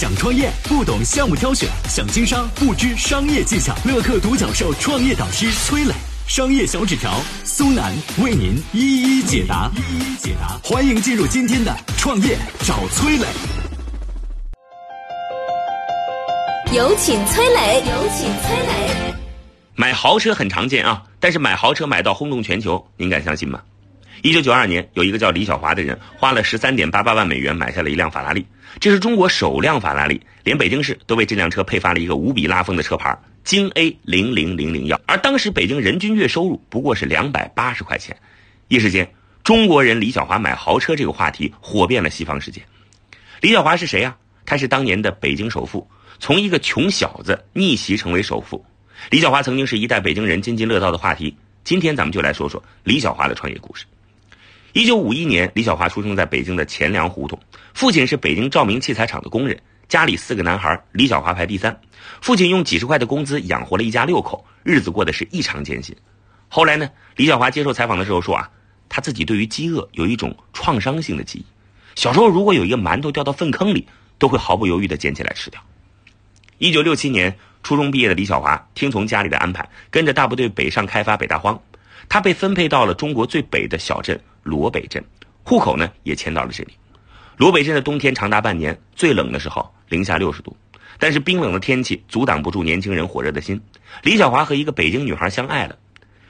想创业不懂项目挑选，想经商不知商业技巧。乐客独角兽创业导师崔磊，商业小纸条苏南为您一一解答。一一解答，欢迎进入今天的创业找崔磊。有请崔磊，有请崔磊。买豪车很常见啊，但是买豪车买到轰动全球，您敢相信吗？一九九二年，有一个叫李小华的人，花了十三点八八万美元买下了一辆法拉利，这是中国首辆法拉利，连北京市都为这辆车配发了一个无比拉风的车牌京 A 零零零零幺。而当时北京人均月收入不过是两百八十块钱，一时间，中国人李小华买豪车这个话题火遍了西方世界。李小华是谁啊？他是当年的北京首富，从一个穷小子逆袭成为首富。李小华曾经是一代北京人津津乐道的话题。今天咱们就来说说李小华的创业故事。一九五一年，李小华出生在北京的钱粮胡同，父亲是北京照明器材厂的工人，家里四个男孩，李小华排第三。父亲用几十块的工资养活了一家六口，日子过得是异常艰辛。后来呢，李小华接受采访的时候说啊，他自己对于饥饿有一种创伤性的记忆，小时候如果有一个馒头掉到粪坑里，都会毫不犹豫地捡起来吃掉。一九六七年，初中毕业的李小华听从家里的安排，跟着大部队北上开发北大荒。他被分配到了中国最北的小镇罗北镇，户口呢也迁到了这里。罗北镇的冬天长达半年，最冷的时候零下六十度，但是冰冷的天气阻挡不住年轻人火热的心。李小华和一个北京女孩相爱了，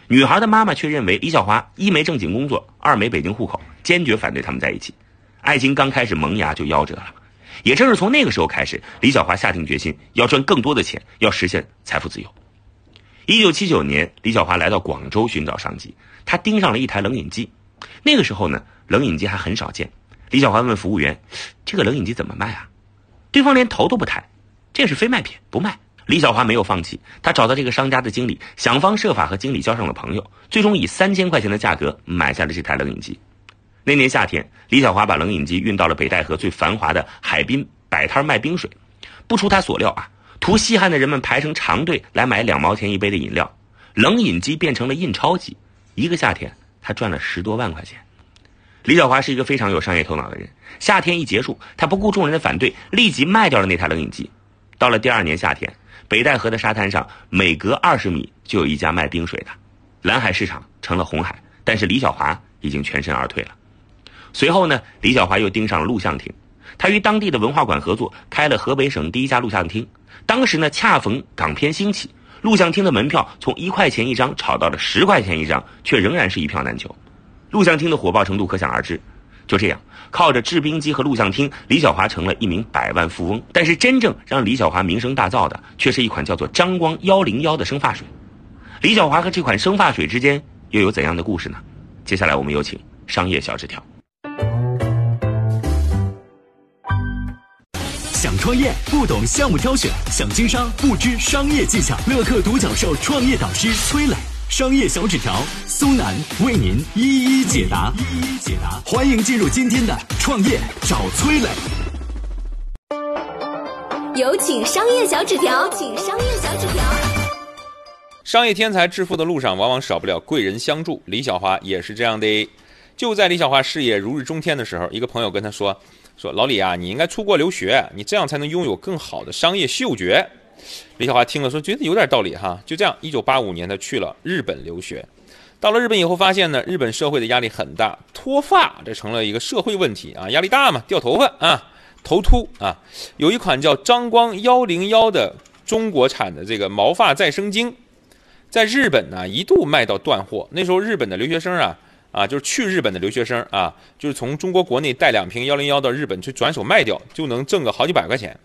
女孩的妈妈却认为李小华一没正经工作，二没北京户口，坚决反对他们在一起。爱情刚开始萌芽就夭折了。也正是从那个时候开始，李小华下定决心要赚更多的钱，要实现财富自由。一九七九年，李小华来到广州寻找商机，他盯上了一台冷饮机。那个时候呢，冷饮机还很少见。李小华问服务员：“这个冷饮机怎么卖啊？”对方连头都不抬：“这是非卖品，不卖。”李小华没有放弃，他找到这个商家的经理，想方设法和经理交上了朋友，最终以三千块钱的价格买下了这台冷饮机。那年夏天，李小华把冷饮机运到了北戴河最繁华的海滨，摆摊卖冰水。不出他所料啊！图稀罕的人们排成长队来买两毛钱一杯的饮料，冷饮机变成了印钞机。一个夏天，他赚了十多万块钱。李小华是一个非常有商业头脑的人。夏天一结束，他不顾众人的反对，立即卖掉了那台冷饮机。到了第二年夏天，北戴河的沙滩上，每隔二十米就有一家卖冰水的，蓝海市场成了红海。但是李小华已经全身而退了。随后呢，李小华又盯上了录像厅，他与当地的文化馆合作，开了河北省第一家录像厅。当时呢，恰逢港片兴起，录像厅的门票从一块钱一张炒到了十块钱一张，却仍然是一票难求。录像厅的火爆程度可想而知。就这样，靠着制冰机和录像厅，李小华成了一名百万富翁。但是，真正让李小华名声大噪的，却是一款叫做张光幺零幺的生发水。李小华和这款生发水之间又有怎样的故事呢？接下来，我们有请商业小纸条。想创业不懂项目挑选，想经商不知商业技巧。乐客独角兽创业导师崔磊，商业小纸条苏南为您一一解答。一一解答，欢迎进入今天的创业找崔磊。有请商业小纸条，请商业小纸条。商业天才致富的路上，往往少不了贵人相助。李小华也是这样的。就在李小华事业如日中天的时候，一个朋友跟他说。说老李啊，你应该出国留学，你这样才能拥有更好的商业嗅觉。李小华听了说，觉得有点道理哈。就这样，一九八五年他去了日本留学。到了日本以后，发现呢，日本社会的压力很大，脱发这成了一个社会问题啊，压力大嘛，掉头发啊，头秃啊。有一款叫张光幺零幺的中国产的这个毛发再生精，在日本呢一度卖到断货。那时候日本的留学生啊。啊，就是去日本的留学生啊，就是从中国国内带两瓶幺零幺到日本去转手卖掉，就能挣个好几百块钱。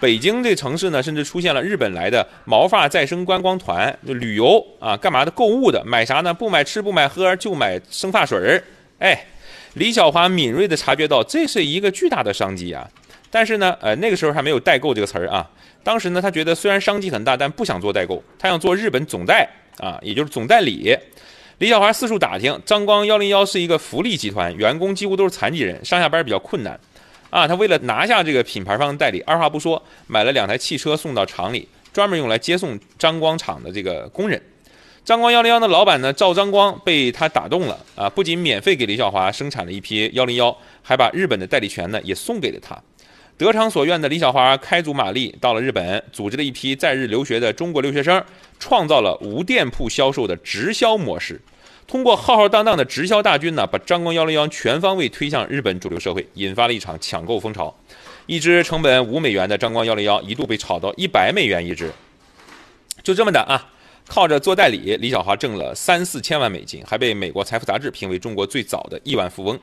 北京这城市呢，甚至出现了日本来的毛发再生观光团，就旅游啊，干嘛的？购物的，买啥呢？不买吃不买喝，就买生发水儿。哎，李小华敏锐地察觉到这是一个巨大的商机啊。但是呢，呃，那个时候还没有代购这个词儿啊。当时呢，他觉得虽然商机很大，但不想做代购，他想做日本总代啊，也就是总代理。李小华四处打听，张光幺零幺是一个福利集团，员工几乎都是残疾人，上下班比较困难，啊，他为了拿下这个品牌方代理，二话不说买了两台汽车送到厂里，专门用来接送张光厂的这个工人。张光幺零幺的老板呢赵张光被他打动了，啊，不仅免费给李小华生产了一批幺零幺，还把日本的代理权呢也送给了他。得偿所愿的李小华开足马力到了日本，组织了一批在日留学的中国留学生，创造了无店铺销售的直销模式。通过浩浩荡荡的直销大军呢，把张光幺零幺全方位推向日本主流社会，引发了一场抢购风潮。一支成本五美元的张光幺零幺一度被炒到一百美元一支。就这么的啊，靠着做代理，李小华挣了三四千万美金，还被美国财富杂志评为中国最早的亿万富翁。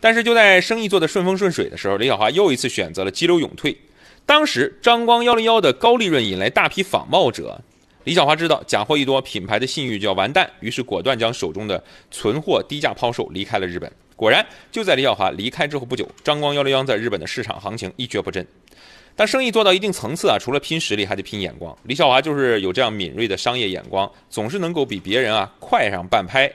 但是就在生意做得顺风顺水的时候，李小华又一次选择了激流勇退。当时张光幺零幺的高利润引来大批仿冒者。李小华知道假货一多，品牌的信誉就要完蛋，于是果断将手中的存货低价抛售，离开了日本。果然，就在李小华离开之后不久，张光幺零幺在日本的市场行情一蹶不振。但生意做到一定层次啊，除了拼实力，还得拼眼光。李小华就是有这样敏锐的商业眼光，总是能够比别人啊快上半拍。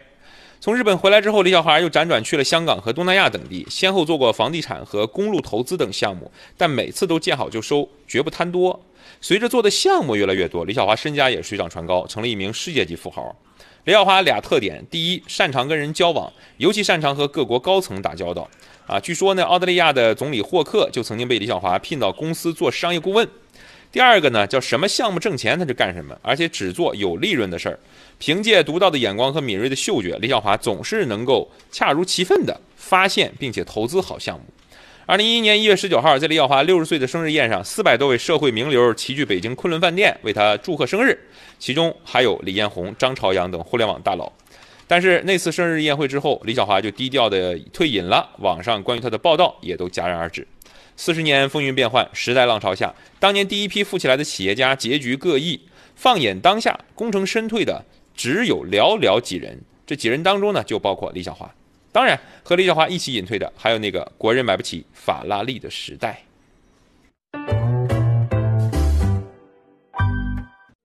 从日本回来之后，李小华又辗转去了香港和东南亚等地，先后做过房地产和公路投资等项目，但每次都见好就收，绝不贪多。随着做的项目越来越多，李小华身家也水涨船高，成了一名世界级富豪。李小华俩特点：第一，擅长跟人交往，尤其擅长和各国高层打交道。啊，据说呢，澳大利亚的总理霍克就曾经被李小华聘到公司做商业顾问。第二个呢，叫什么项目挣钱他就干什么，而且只做有利润的事儿。凭借独到的眼光和敏锐的嗅觉，李小华总是能够恰如其分地发现并且投资好项目。二零一一年一月十九号，在李小华六十岁的生日宴上，四百多位社会名流齐聚北京昆仑饭店为他祝贺生日，其中还有李彦宏、张朝阳等互联网大佬。但是那次生日宴会之后，李小华就低调的退隐了，网上关于他的报道也都戛然而止。四十年风云变幻，时代浪潮下，当年第一批富起来的企业家结局各异。放眼当下，功成身退的只有寥寥几人，这几人当中呢，就包括李小华。当然，和李小华一起隐退的，还有那个国人买不起法拉利的时代。